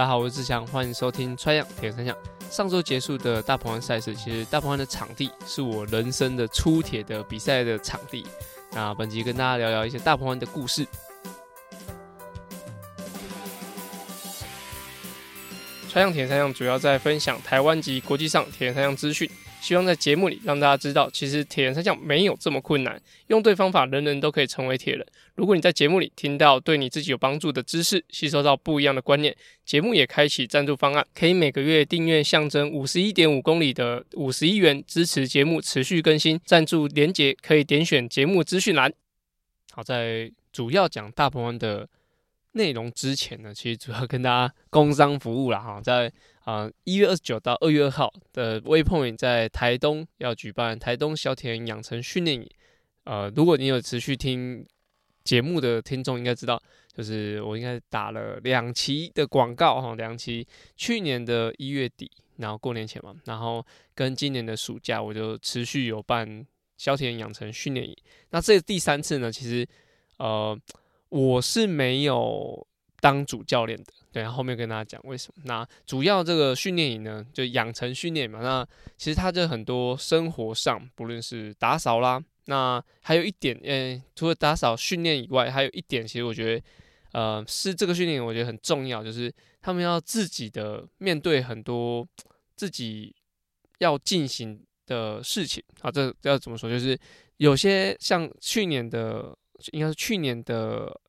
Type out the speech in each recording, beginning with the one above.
大家好，我是志强，欢迎收听穿样铁人三项。上周结束的大鹏湾赛事，其实大鹏湾的场地是我人生的初铁的比赛的场地。那本集跟大家聊聊一些大鹏湾的故事。穿样铁人三项主要在分享台湾及国际上铁人三项资讯。希望在节目里让大家知道，其实铁人三项没有这么困难，用对方法，人人都可以成为铁人。如果你在节目里听到对你自己有帮助的知识，吸收到不一样的观念，节目也开启赞助方案，可以每个月订阅象征五十一点五公里的五十一元，支持节目持续更新。赞助连结可以点选节目资讯栏。好，在主要讲大鹏湾的内容之前呢，其实主要跟大家工商服务啦哈，在。啊，一月二十九到二月二号的 Waypoint 在台东要举办台东小铁人养成训练营。呃，如果你有持续听节目的听众应该知道，就是我应该打了两期的广告哈，两期去年的一月底，然后过年前嘛，然后跟今年的暑假我就持续有办小铁人养成训练营。那这第三次呢，其实呃我是没有当主教练的。对，后面跟大家讲为什么。那主要这个训练营呢，就养成训练嘛。那其实它就很多生活上，不论是打扫啦，那还有一点，嗯，除了打扫训练以外，还有一点，其实我觉得，呃，是这个训练我觉得很重要，就是他们要自己的面对很多自己要进行的事情。啊，这要怎么说？就是有些像去年的，应该是去年的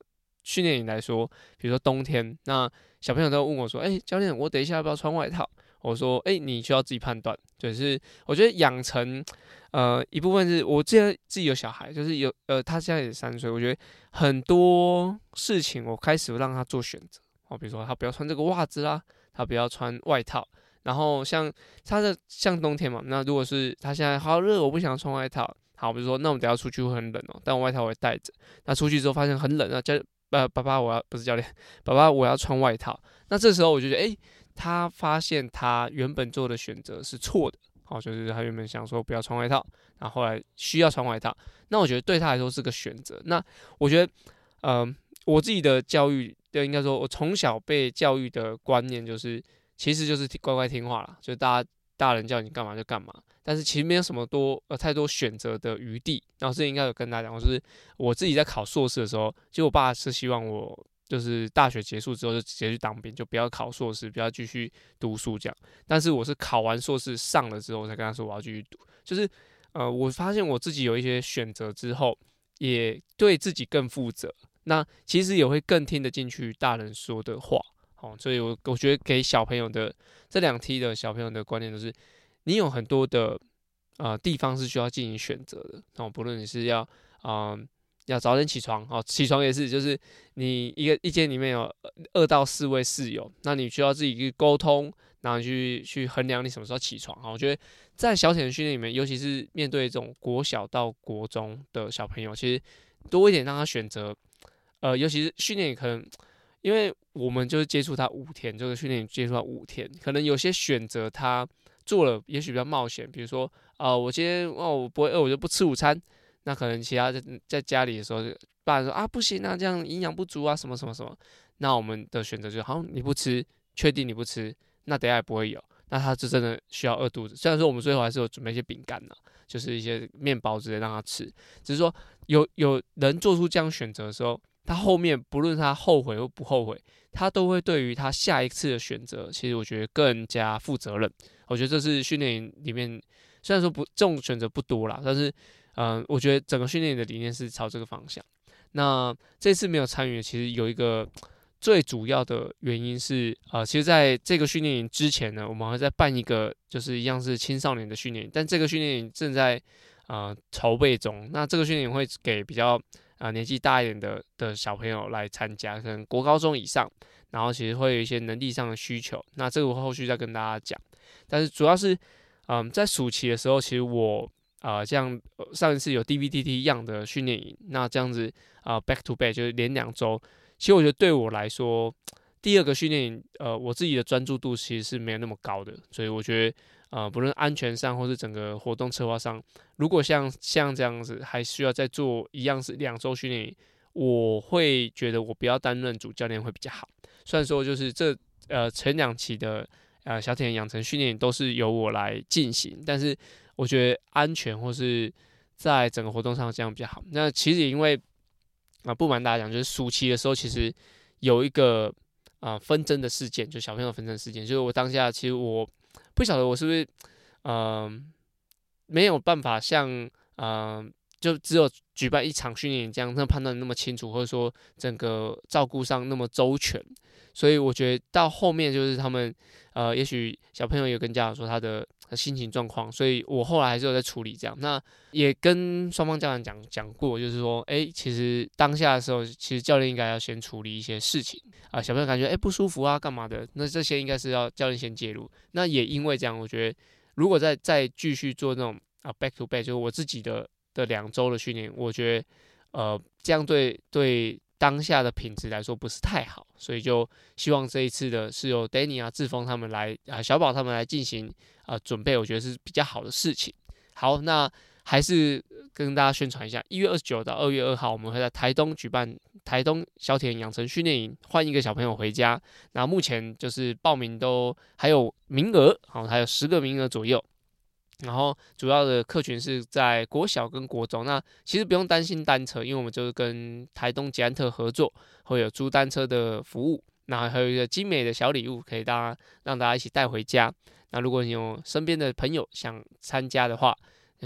训练营来说，比如说冬天，那小朋友都问我说：“哎、教练，我等一下要不要穿外套？”我说：“哎、你需要自己判断。”就是我觉得养成，呃，一部分是我既然自己有小孩，就是有呃，他现在也三岁，我觉得很多事情我开始让他做选择。哦，比如说他不要穿这个袜子啦，他不要穿外套。然后像他的像冬天嘛，那如果是他现在好热，我不想穿外套。好，比如说那我们等下出去会很冷哦，但我外套我会带着。那出去之后发现很冷啊，教。呃，爸爸，我要不是教练，爸爸，我要穿外套。那这时候我就觉得，诶，他发现他原本做的选择是错的，好，就是他原本想说不要穿外套，然后后来需要穿外套。那我觉得对他来说是个选择。那我觉得，嗯、呃，我自己的教育，就应该说，我从小被教育的观念就是，其实就是乖乖听话啦，就大家大人叫你干嘛就干嘛。但是其实没有什么多呃太多选择的余地。然后这应该有跟大家讲，就是我自己在考硕士的时候，其实我爸是希望我就是大学结束之后就直接去当兵，就不要考硕士，不要继续读书这样。但是我是考完硕士上了之后，我才跟他说我要继续读。就是呃，我发现我自己有一些选择之后，也对自己更负责。那其实也会更听得进去大人说的话。哦，所以我我觉得给小朋友的这两梯的小朋友的观念都是。你有很多的呃地方是需要进行选择的，哦，不论你是要啊、呃、要早点起床哦，起床也是，就是你一个一间里面有二到四位室友，那你需要自己去沟通，然后去去衡量你什么时候起床啊。我觉得在小铁人训练里面，尤其是面对这种国小到国中的小朋友，其实多一点让他选择，呃，尤其是训练可能，因为我们就是接触他五天，这个训练接触他五天，可能有些选择他。做了也许比较冒险，比如说啊、呃，我今天哦我不会饿，我就不吃午餐。那可能其他在在家里的时候，爸爸说啊不行啊，这样营养不足啊，什么什么什么。那我们的选择就是，好，你不吃，确定你不吃，那等下也不会有。那他就真的需要饿肚子。虽然说我们最后还是有准备一些饼干呢，就是一些面包之类让他吃。只是说有有人做出这样选择的时候，他后面不论他后悔或不后悔，他都会对于他下一次的选择，其实我觉得更加负责任。我觉得这是训练营里面，虽然说不这种选择不多啦，但是，嗯、我觉得整个训练营的理念是朝这个方向。那这次没有参与，其实有一个最主要的原因是，呃，其实在这个训练营之前呢，我们还在办一个，就是一样是青少年的训练营，但这个训练营正在呃筹备中。那这个训练营会给比较啊、年纪大一点的的小朋友来参加，可能国高中以上，然后其实会有一些能力上的需求。那这个我后续再跟大家讲。但是主要是，嗯，在暑期的时候，其实我啊、呃，像上一次有 DVTT 样的训练营，那这样子啊、，back to back 就是连两周，其实我觉得对我来说，第二个训练营，呃，我自己的专注度其实是没有那么高的，所以我觉得，呃，不论安全上或是整个活动策划上，如果像像这样子还需要再做一样是两周训练营，我会觉得我不要担任主教练会比较好。虽然说就是这。呃前两期的呃小铁人养成训练都是由我来进行，但是我觉得安全或是在整个活动上这样比较好。那其实因为啊、不瞒大家讲，就是暑期的时候其实有一个啊、纷争的事件，就小朋友纷争事件，就是我当下其实我不晓得我是不是嗯、没有办法像嗯。就只有举办一场训练这样，那判断那么清楚，或者说整个照顾上那么周全，所以我觉得到后面就是他们，呃，也许小朋友有跟家长说他的心情状况，所以我后来还是有在处理这样。那也跟双方家长讲讲过，就是说，哎、其实当下的时候，其实教练应该要先处理一些事情啊，小朋友感觉哎、不舒服啊，干嘛的，那这些应该是要教练先介入。那也因为这样，我觉得如果再再继续做那种啊 back to back，就是我自己的。的两周的训练，我觉得，呃，这样对对当下的品质来说不是太好，所以就希望这一次的是由 Danny 啊、志峰他们来啊、小宝他们来进行啊、准备，我觉得是比较好的事情。好，那还是跟大家宣传一下，一月二十九到二月二号，我们会在台东举办台东小铁人养成训练营，换一个小朋友回家。那目前就是报名都还有名额，好，还有十个名额左右。然后主要的客群是在国小跟国中，那其实不用担心单车，因为我们就是跟台东捷安特合作，会有租单车的服务，那还有一个精美的小礼物可以大家让大家一起带回家。那如果你有身边的朋友想参加的话，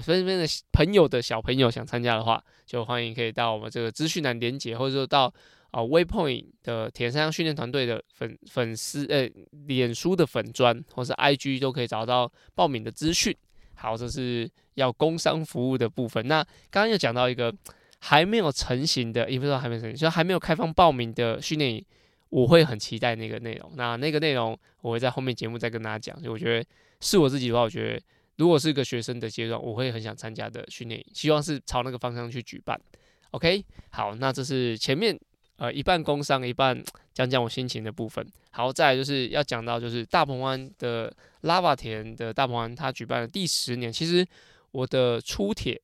身边的朋友的小朋友想参加的话，就欢迎可以到我们这个资讯栏连接，或者说到啊 Waypoint 的铁三训练团队的粉粉丝呃脸书的粉专或是 IG 都可以找到报名的资讯。好，这是要工商服务的部分。那刚刚又讲到一个还没有成型的，也不知道还没成型，就还没有开放报名的训练营，我会很期待那个内容。那那个内容我会在后面节目再跟大家讲。就我觉得是我自己的话，我觉得如果是一个学生的阶段，我会很想参加的训练营，希望是朝那个方向去举办。OK，好，那这是前面。呃，一半工商，一半 讲讲我心情的部分。好，再就是要讲到，就是大鹏湾的拉瓦田的大鹏湾，它举办了第十年。其实我的出铁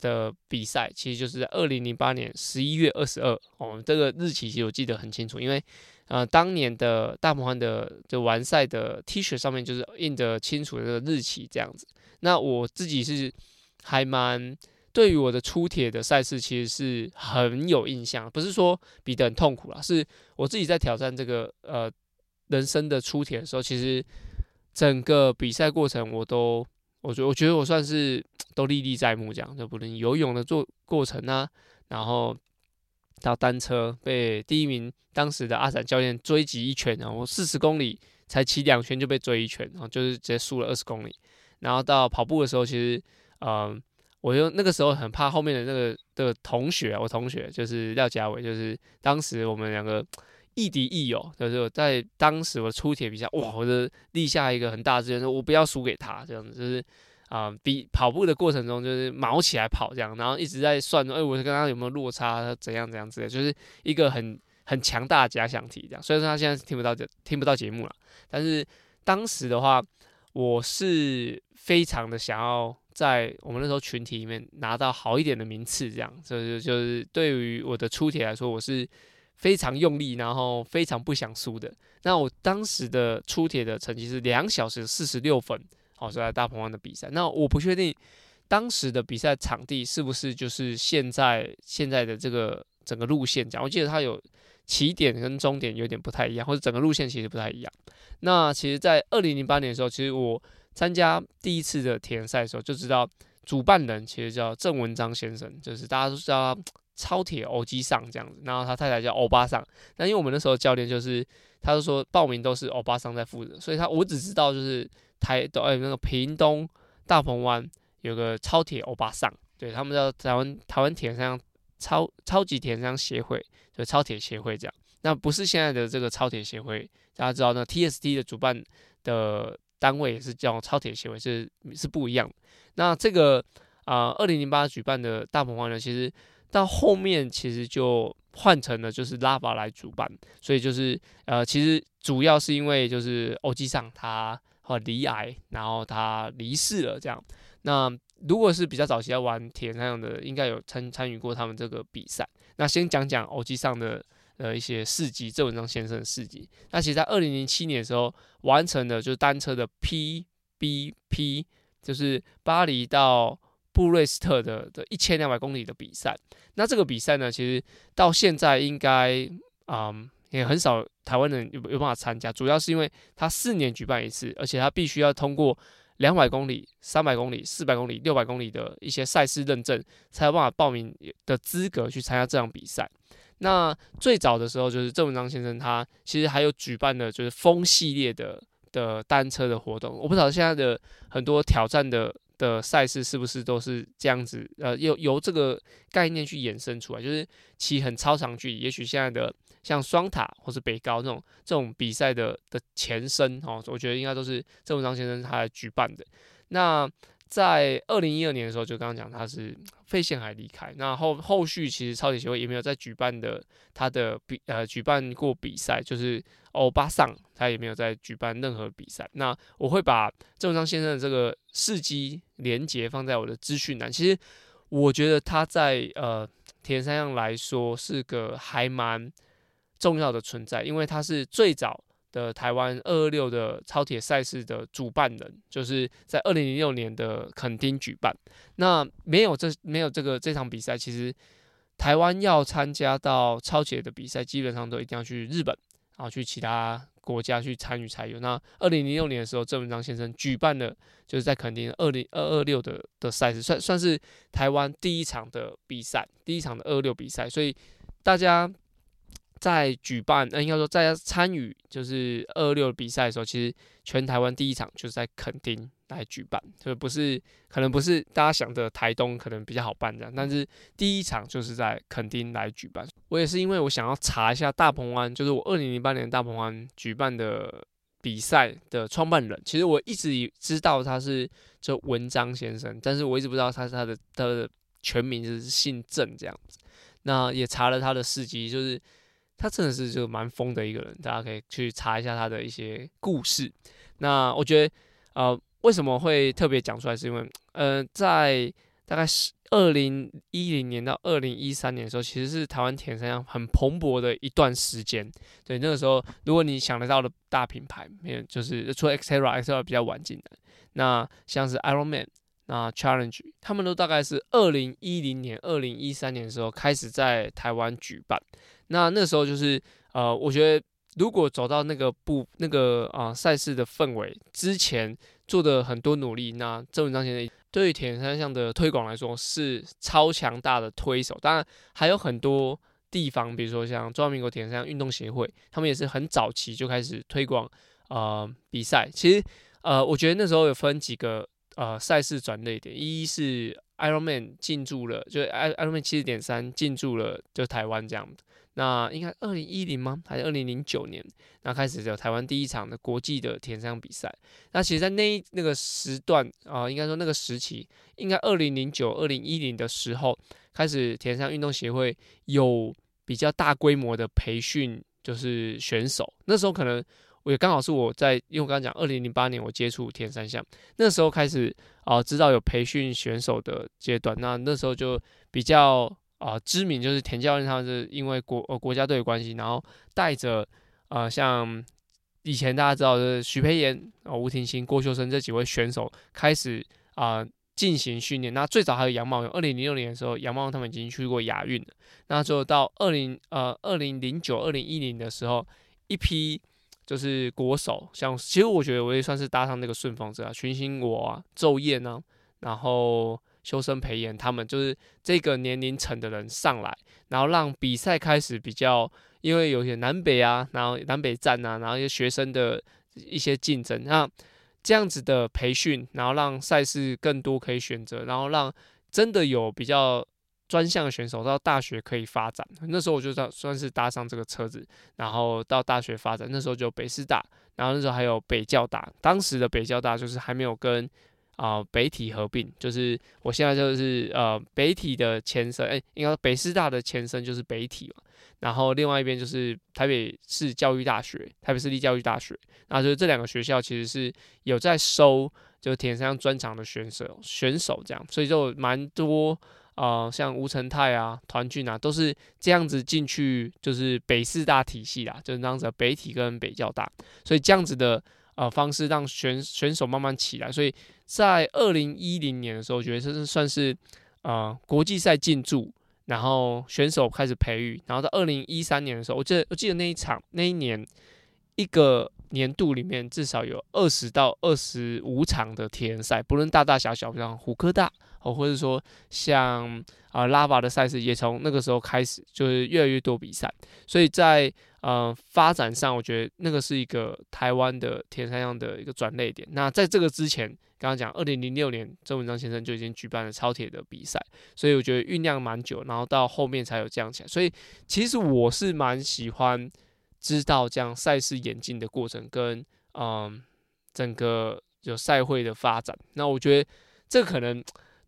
的比赛，其实就是在二零零八年十一月二十二。哦，这个日期其实我记得很清楚，因为呃，当年的大鹏湾的就完赛的 T 恤上面就是印着清楚的日期这样子。那我自己是还蛮。对于我的出铁的赛事，其实是很有印象，不是说比得很痛苦啦，是我自己在挑战这个呃人生的出铁的时候，其实整个比赛过程我都，我觉我觉得我算是都历历在目，这样就不能游泳的做过程啊，然后到单车被第一名当时的阿闪教练追击一圈，然后四十公里才骑两圈就被追一圈，然后就是直接输了二十公里，然后到跑步的时候，其实嗯。我就那个时候很怕后面的那个的同学，我同学就是廖家伟，就是当时我们两个亦敌亦友，就是我在当时我出铁比赛，哇，我就立下一个很大志愿，说我不要输给他，这样子就是啊、比跑步的过程中就是卯起来跑这样，然后一直在算，哎，我跟他有没有落差，怎样怎样之类，就是一个很很强大的假想题这样。虽然说他现在听不到听不到节目了，但是当时的话，我是非常的想要。在我们那时候群体里面拿到好一点的名次，这样，就是就是对于我的出铁来说，我是非常用力，然后非常不想输的。那我当时的出铁的成绩是两小时四十六分，好，是在大鹏湾的比赛。那我不确定当时的比赛场地是不是就是现在现在的这个整个路线讲，我记得它有起点跟终点有点不太一样，或者整个路线其实不太一样。那其实，在二零零八年的时候，其实我。参加第一次的铁人赛的时候，就知道主办人其实叫郑文章先生，就是大家都知道超铁欧吉桑这样子。然后他太太叫欧巴桑。那因为我们那时候教练就是，他就说报名都是欧巴桑在负责，所以他我只知道就是台都哎那个屏东大鹏湾有个超铁欧巴桑，对他们叫台湾台湾铁人三项超超级铁人三项协会，就超铁协会这样。那不是现在的这个超铁协会，大家知道那 TST 的主办的。单位也是叫超铁协会，是是不一样。那这个啊，二零零八举办的大鹏湾呢，其实到后面其实就换成了就是拉法来主办，所以就是呃，其实主要是因为就是欧基上他和罹癌，然后他离世了这样。那如果是比较早期要玩铁那样的，应该有参参与过他们这个比赛。那先讲讲欧基上的的一些事迹，郑文章先生的事迹。那其实，在二零零七年的时候，完成了就是单车的 PBP，就是巴黎到布瑞斯特的的一千两百公里的比赛。那这个比赛呢，其实到现在应该啊、嗯、也很少台湾人有有办法参加，主要是因为他四年举办一次，而且他必须要通过两百公里、三百公里、四百公里、六百公里的一些赛事认证，才有办法报名的资格去参加这场比赛。那最早的时候，就是郑文章先生他其实还有举办的，就是风系列的的单车的活动。我不知道现在的很多挑战的的赛事是不是都是这样子，呃，由由这个概念去衍生出来，就是骑很超长距离。也许现在的像双塔或是北高这种这种比赛的的前身哦，我觉得应该都是郑文章先生他来举办的。那在二零一二年的时候，就刚刚讲他是肺腺癌离开。那后后续其实超级协会也没有再举办的他的比呃举办过比赛，就是欧巴桑他也没有再举办任何比赛。那我会把郑文章先生的这个事迹连结放在我的资讯栏。其实我觉得他在呃铁人三项来说是个还蛮重要的存在，因为他是最早。的台湾二二六的超铁赛事的主办人，就是在二零零六年的垦丁举办。那没有这没有这个这场比赛，其实台湾要参加到超铁的比赛，基本上都一定要去日本，然后去其他国家去参与才有。那二零零六年的时候，郑文章先生举办了，就是在垦丁二零二二六的的赛事，算算是台湾第一场的比赛，第一场的二二六比赛，所以大家。在举办，呃，应该说在参与就是二六比赛的时候，其实全台湾第一场就是在垦丁来举办，就不是可能不是大家想的台东可能比较好办这样，但是第一场就是在垦丁来举办。我也是因为我想要查一下大鹏湾，就是我二零零八年大鹏湾举办的比赛的创办人，其实我一直知道他是就文章先生，但是我一直不知道他是他的他的全名就是姓郑这样子。那也查了他的事迹，就是。他真的是就蛮疯的一个人，大家可以去查一下他的一些故事。那我觉得，呃，为什么会特别讲出来，是因为，呃，在大概是二零一零年到二零一三年的时候，其实是台湾铁三项很蓬勃的一段时间。对，那个时候，如果你想得到的大品牌，没有，就是除了 Xterra，Xterra 比较晚进来。那像是 Ironman，那 Challenge，他们都大概是二零一零年、二零一三年的时候开始在台湾举办。那那时候就是，呃，我觉得如果走到那个不那个啊赛事的氛围之前做的很多努力，那郑文章先生对于铁人三项的推广来说是超强大的推手。当然还有很多地方，比如说像中华民国铁人三项运动协会，他们也是很早期就开始推广呃比赛。其实呃，我觉得那时候有分几个呃赛事转类点，一是 Ironman 进驻了，就 Ironman 七十点三进驻了就台湾这样子。那应该二零一零吗？还是二零零九年？那开始有台湾第一场的国际的铁人三项比赛。那其实，在那那个时段啊、应该说那个时期，应该二零零九、二零一零的时候，开始铁人三项运动协会有比较大规模的培训，就是选手。那时候可能我也刚好是我在，因为我刚刚讲二零零八年我接触田三项，那时候开始啊、知道有培训选手的阶段。那那时候就比较。啊、知名就是田教练，他是因为国呃国家队的关系，然后带着呃像以前大家知道的许培炎、啊、呃、吴廷新、郭秀生这几位选手开始啊进、行训练。那最早还有杨茂勇，二零零六年的时候，杨茂勇他们已经去过亚运了。那就到二零呃二零零九、二零一零的时候，一批就是国手，像其实我觉得我也算是搭上那个顺风车啊，群星我啊、骤燕啊，然后。修身培颜，他们就是这个年龄层的人上来，然后让比赛开始比较，因为有些南北啊，然后南北战啊，然后一些学生的一些竞争，那这样子的培训，然后让赛事更多可以选择，然后让真的有比较专项的选手到大学可以发展。那时候我就算算是搭上这个车子，然后到大学发展。那时候就北师大，然后那时候还有北教大，当时的北教大就是还没有跟。啊、北体合并就是我现在就是呃北体的前身，哎、欸，应该北师大的前身就是北体嘛。然后另外一边就是台北市教育大学，台北市立教育大学。那就是这两个学校其实是有在收就铁人三项专长的选手选手这样，所以就蛮多呃，像吴成泰啊、团俊啊，都是这样子进去，就是北师大体系啦，就是这样子北体跟北教大，所以这样子的呃方式让选选手慢慢起来。所以在二零一零年的时候，我觉得这是算是呃国际赛进驻，然后选手开始培育，然后到二零一三年的时候，我记得我记得那一场那一年一个年度里面至少有二十到二十五场的铁人赛，不论大大小小，像虎科大。哦，或者说像啊拉瓦的赛事，也从那个时候开始，就是越来越多比赛。所以在呃发展上，我觉得那个是一个台湾的铁三项的一个转捩点。那在这个之前，刚刚讲二零零六年，郑文章先生就已经举办了超铁的比赛，所以我觉得酝酿蛮久，然后到后面才有这样起来。所以其实我是蛮喜欢知道这样赛事演进的过程跟嗯、整个有赛会的发展。那我觉得这可能。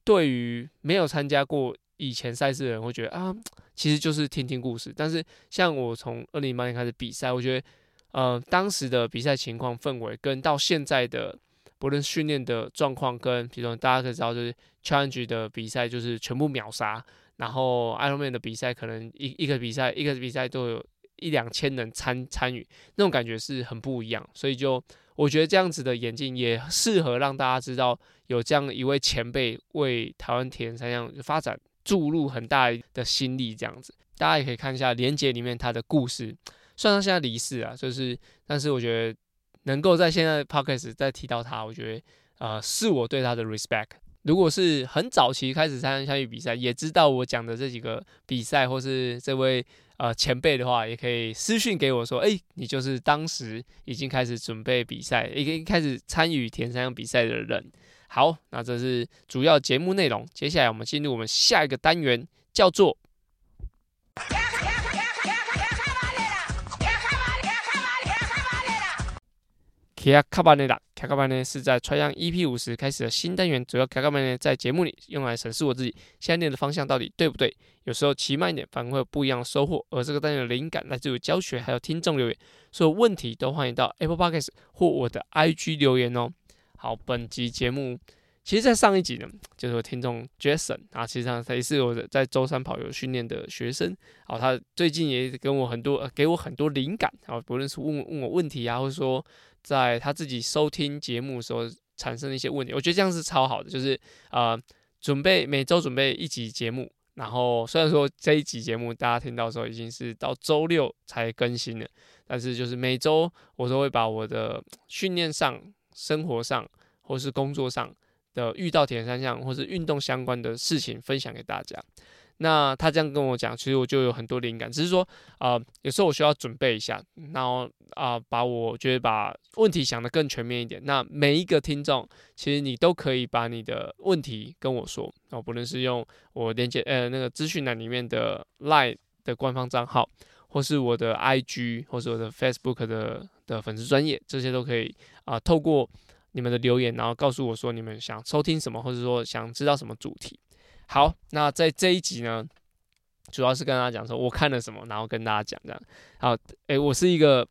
对于没有参加过以前赛事的人，会觉得啊，其实就是听听故事。但是像我从二零零八年开始比赛，我觉得，呃，当时的比赛情况氛围跟到现在的不论训练的状况，跟比如说大家可以知道，就是 Challenge 的比赛就是全部秒杀，然后 Ironman 的比赛可能一一个比赛一个比赛都有一两千人参参与，那种感觉是很不一样，所以就。我觉得这样子的演进也适合让大家知道，有这样一位前辈为台湾铁人三项发展注入很大的心力。这样子，大家也可以看一下连接里面他的故事。虽然他现在离世啊，就是，但是我觉得能够在现在 Podcast 再提到他，我觉得呃是我对他的 respect。如果是很早期开始参加比赛，也知道我讲的这几个比赛或是这位。呃，前辈的话也可以私讯给我说，哎、你就是当时已经开始准备比赛，已经开始参与田三项比赛的人。好，那这是主要节目内容。接下来我们进入我们下一个单元，叫做。卡卡巴内拉，卡卡巴内是在 Tri 样 EP 五十开始的新单元，主要卡卡巴内在节目里用来审视我自己现在练的方向到底对不对。有时候骑慢一点，反而会有不一样的收获。而这个单元的灵感来自于教学，还有听众留言，所有问题都欢迎到 Apple Podcast 或我的 IG 留言哦。好，本集节目其实，在上一集呢，就是我听众 Jason 啊，实际上他也是我在周三跑友训练的学生。好，他最近也跟我很多，呃、给我很多灵感。好，不论是问问我问题啊，或者说。在他自己收听节目的时候产生的一些问题，我觉得这样是超好的。就是呃，准备每周准备一集节目，然后虽然说这一集节目大家听到的时候已经是到周六才更新了，但是就是每周我都会把我的训练上、生活上或是工作上的遇到铁人三项或是运动相关的事情分享给大家。那他这样跟我讲，其实我就有很多灵感，只是说，啊、有时候我需要准备一下，然后啊、把我觉得把问题想得更全面一点。那每一个听众，其实你都可以把你的问题跟我说，哦，不论是用我连接呃那个资讯栏里面的 Line 的官方账号，或是我的 IG，或是我的 Facebook 的的粉丝专业，这些都可以啊、透过你们的留言，然后告诉我说你们想收听什么，或者说想知道什么主题。好，那在这一集呢，主要是跟大家讲说我看了什么，然后跟大家讲这样。好，诶、我是一个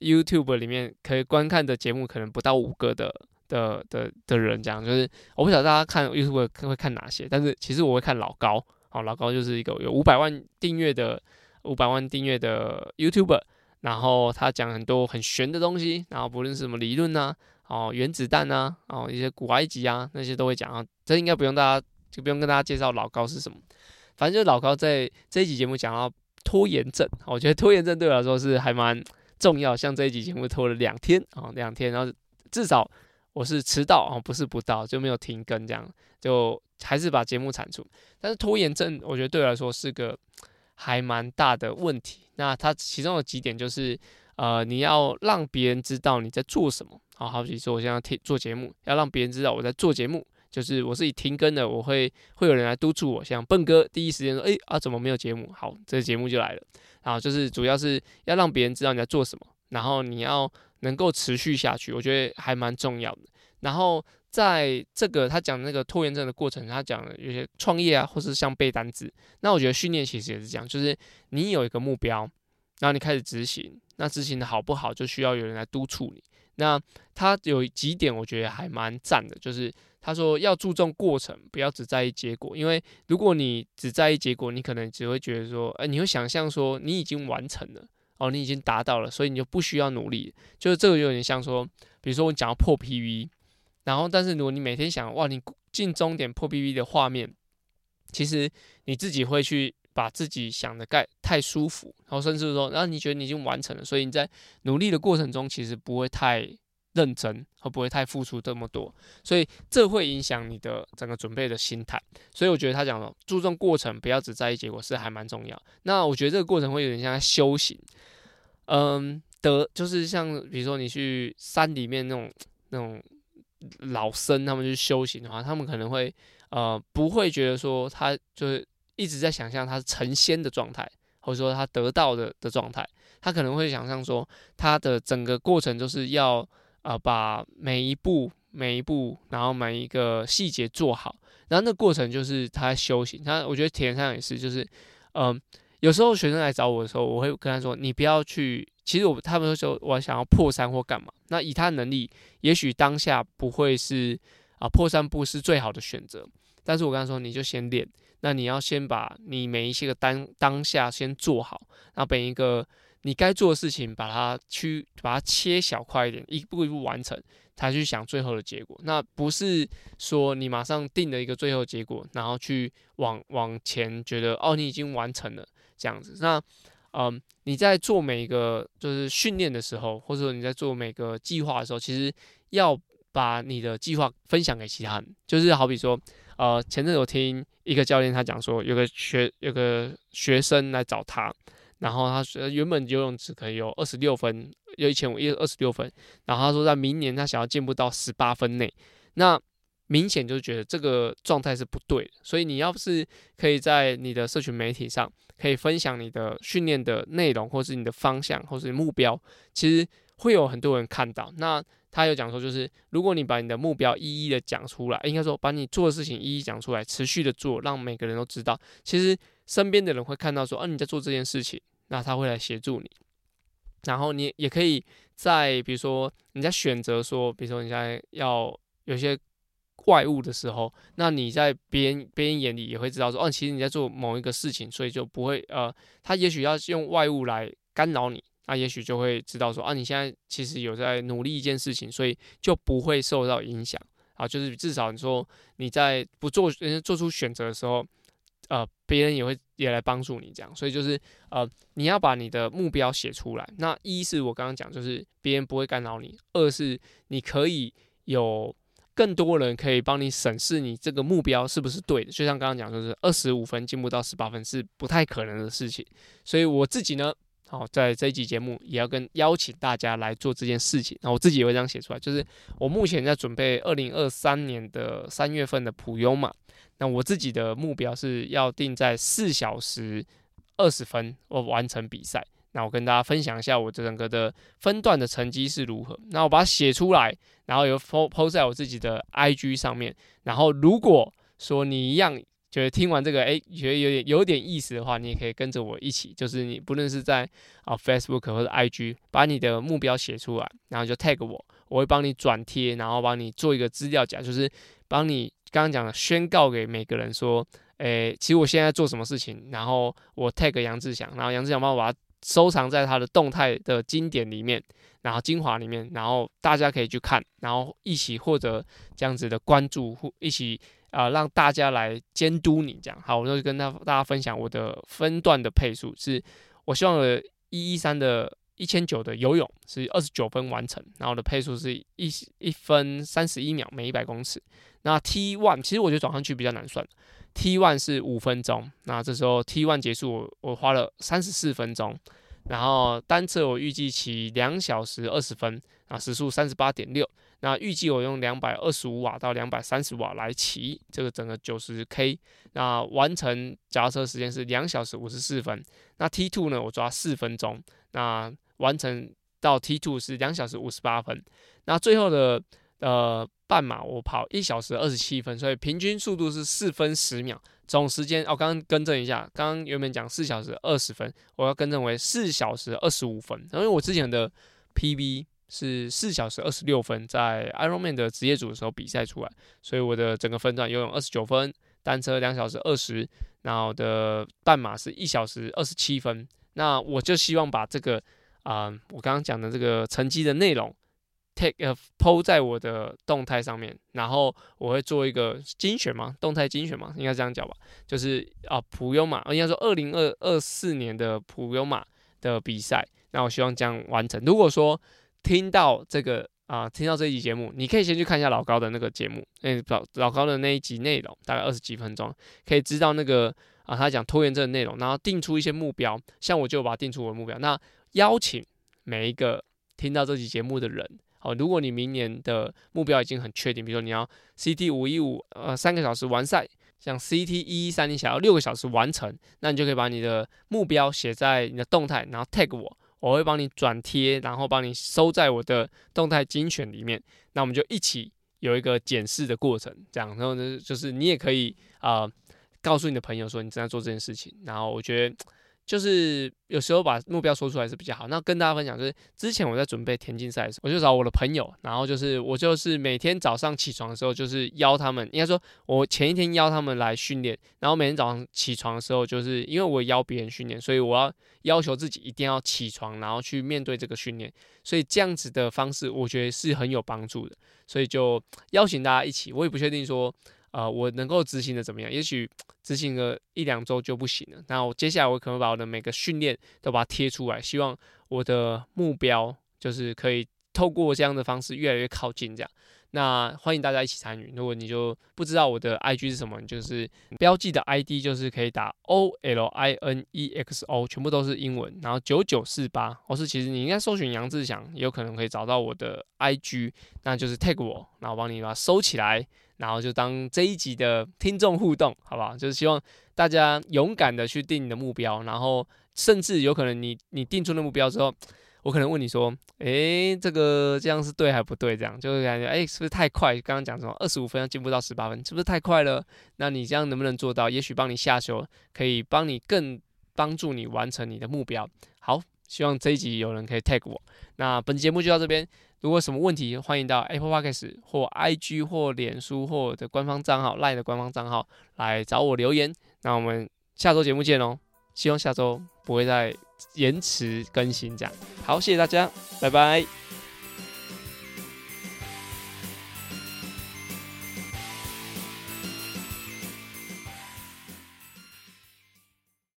YouTube 里面可以观看的节目可能不到五个的的的的人，这样就是我不晓得大家看 YouTube 会看哪些，但是其实我会看老高，好，老高就是一个有五百万订阅的五百万订阅的 YouTuber，然后他讲很多很玄的东西，然后不论是什么理论啊，哦，原子弹啊，哦，一些古埃及啊那些都会讲啊，这应该不用大家。就不用跟大家介绍老高是什么，反正就是老高在这一集节目讲到拖延症，我觉得拖延症对我来说是还蛮重要。像这一集节目拖了两天啊，两天，然后至少我是迟到啊，不是不到，就没有停更这样，就还是把节目产出。但是拖延症，我觉得对我来说是个还蛮大的问题。那它其中有几点就是，呃，你要让别人知道你在做什么，好好比说我现在听做节目，要让别人知道我在做节目。就是我自己停更的，我会会有人来督促我，像笨哥第一时间说，哎、啊，怎么没有节目？好，这个节目就来了。然后就是主要是要让别人知道你在做什么，然后你要能够持续下去，我觉得还蛮重要的。然后在这个他讲那个拖延症的过程，他讲有些创业啊，或是像背单词，那我觉得训练其实也是这样，就是你有一个目标，然后你开始执行，那执行的好不好，就需要有人来督促你。那他有几点我觉得还蛮赞的，就是他说要注重过程，不要只在意结果。因为如果你只在意结果，你可能只会觉得说，哎，你会想象说你已经完成了，哦，你已经达到了，所以你就不需要努力。就是这个有点像说，比如说我讲要破 PV 然后但是如果你每天想，哇，你进终点破 PB 的画面，其实你自己会去。把自己想的盖太舒服，然后甚至说，然后你觉得你已经完成了，所以你在努力的过程中，其实不会太认真，和不会太付出这么多，所以这会影响你的整个准备的心态。所以我觉得他讲的注重过程，不要只在意结果，是还蛮重要。那我觉得这个过程会有点像修行，嗯，得就是像比如说你去山里面那种那种老僧，他们去修行的话，他们可能会呃不会觉得说他就是。一直在想象他是成仙的状态，或者说他得到的的状态，他可能会想象说他的整个过程就是要啊、呃、把每一步每一步，然后每一个细节做好，然后那过程就是他修行。他我觉得铁人三项也是，就是嗯、有时候学生来找我的时候，我会跟他说，你不要去，其实我他们说我想要破三或干嘛，那以他的能力，也许当下不会是啊、破三不是最好的选择，但是我跟他说，你就先练。那你要先把你每一些个当当下先做好，然后每一个你该做的事情，把它去把它切小块一点，一步一步完成，才去想最后的结果。那不是说你马上定了一个最后结果，然后去往往前觉得哦，你已经完成了这样子。那嗯，你在做每个就是训练的时候，或者说你在做每个计划的时候，其实要把你的计划分享给其他人，就是好比说。呃，前阵有听一个教练他讲说，有个学有个学生来找他，然后他说原本游泳只可以有二十六分，有一千五，一二十六分，然后他说在明年他想要进步到十八分内，那明显就觉得这个状态是不对的，所以你要是可以在你的社群媒体上可以分享你的训练的内容，或是你的方向，或是目标，其实会有很多人看到。那他有讲说，就是如果你把你的目标一一的讲出来，应该说把你做的事情一一讲出来，持续的做，让每个人都知道，其实身边的人会看到说，啊，你在做这件事情，那他会来协助你。然后你也可以在比如说你在选择说，比如说你在要有些外物的时候，那你在别人别人眼里也会知道说，哦，其实你在做某一个事情，所以就不会呃，他也许要用外物来干扰你。那也许就会知道说啊，你现在其实有在努力一件事情，所以就不会受到影响啊。就是至少你说你在不做人家做出选择的时候，呃，别人也会也来帮助你这样。所以就是呃，你要把你的目标写出来。那一是我刚刚讲，就是别人不会干扰你；二是你可以有更多人可以帮你审视你这个目标是不是对的。就像刚刚讲，就是二十五分进步到十八分是不太可能的事情。所以我自己呢。好，在这一集节目也要跟邀请大家来做这件事情。那我自己也会这样写出来，就是我目前在准备二零二三年的三月份的普优嘛。那我自己的目标是要定在四小时二十分，我完成比赛。那我跟大家分享一下我这整个的分段的成绩是如何。那我把它写出来，然后有 po po 在我自己的 IG 上面。然后如果说你一样。觉得听完这个，哎，觉得有点有点意思的话，你也可以跟着我一起，就是你不论是在啊 Facebook 或者 IG，把你的目标写出来，然后就 tag 我，我会帮你转贴，然后帮你做一个资料夹，就是帮你刚刚讲的宣告给每个人说，哎，其实我现在做什么事情，然后我 tag 杨志祥，然后杨志祥帮我把它收藏在他的动态的经典里面，然后精华里面，然后大家可以去看，然后一起获得这样子的关注，或一起。啊、让大家来监督你这样好，我就跟他大家分享我的分段的配速是，我希望的一一三的一千九的游泳是二十九分完成，然后的配速是一一分三十一秒每一百公尺。那 T one 其实我觉得转上去比较难算，T one 是五分钟，那这时候 T one 结束我我花了三十四分钟，然后单车我预计骑两小时二十分，啊时速三十八点六。那预计我用两百二十五瓦到两百三十瓦来骑这个整个九十 K，那完成夹车时间是两小时五十四分。那 T two 呢，我抓四分钟，那完成到 T two 是两小时五十八分。那最后的呃半马我跑一小时二十七分，所以平均速度是四分十秒。总时间哦，刚刚更正一下，刚刚原本讲四小时二十分，我要更正为四小时二十五分，因为我之前的 PB。是四小时二十六分，在 Ironman 的职业组的时候比赛出来，所以我的整个分段游泳二十九分，单车两小时二十，然后的半马是一小时二十七分。那我就希望把这个啊、我刚刚讲的这个成绩的内容。Take 呃 po 在我的动态上面，然后我会做一个精选嘛，动态精选嘛，应该这样讲吧，就是啊普悠玛，应该说二零二二四年的普悠玛的比赛，那我希望这样完成。如果说听到这个啊，听到这一集节目，你可以先去看一下老高的那个节目，那老老高的那一集内容大概二十几分钟，可以知道那个啊他讲拖延症的内容，然后定出一些目标，像我就把它定出我的目标，那邀请每一个听到这集节目的人。哦，如果你明年的目标已经很确定，比如说你要 CT 五一五，呃，三个小时完赛，像 CT 一一三，你想要六个小时完成，那你就可以把你的目标写在你的动态，然后 tag 我，我会帮你转贴，然后帮你收在我的动态精选里面。那我们就一起有一个检视的过程，这样，然后呢，就是你也可以啊、告诉你的朋友说你正在做这件事情，然后我觉得。就是有时候把目标说出来是比较好。那跟大家分享，就是之前我在准备田径赛的时候，我就找我的朋友，然后就是我就是每天早上起床的时候，就是邀他们，应该说我前一天邀他们来训练，然后每天早上起床的时候，就是因为我邀别人训练，所以我要要求自己一定要起床，然后去面对这个训练。所以这样子的方式，我觉得是很有帮助的。所以就邀请大家一起，我也不确定说。呃，我能够执行的怎么样？也许 执行个一两周就不行了。那我接下来我可能把我的每个训练都把它贴出来，希望我的目标就是可以透过这样的方式越来越靠近这样。那欢迎大家一起参与。如果你就不知道我的 IG 是什么，你就是标记的 ID 就是可以打 O L I N E X O，全部都是英文，然后九九四八，或是其实你应该搜寻杨志祥，也有可能可以找到我的 IG，那就是 tag 我，然后帮你把它收起来。然后就当这一集的听众互动，好不好？就是希望大家勇敢的去定你的目标，然后甚至有可能你你定出了目标之后，我可能问你说，诶，这个这样是对还不对？这样就会感觉，诶，是不是太快？刚刚讲什么二十五分要进步到十八分，是不是太快了？那你这样能不能做到？也许帮你下修，可以帮你更帮助你完成你的目标。好，希望这一集有人可以 tag 我。那本节目就到这边。如果什么问题，欢迎到 Apple Podcast 或 IG 或脸书或我的官方账号 LINE 的官方账号来找我留言。那我们下周节目见哦！希望下周不会再延迟更新这样。好，谢谢大家，拜拜。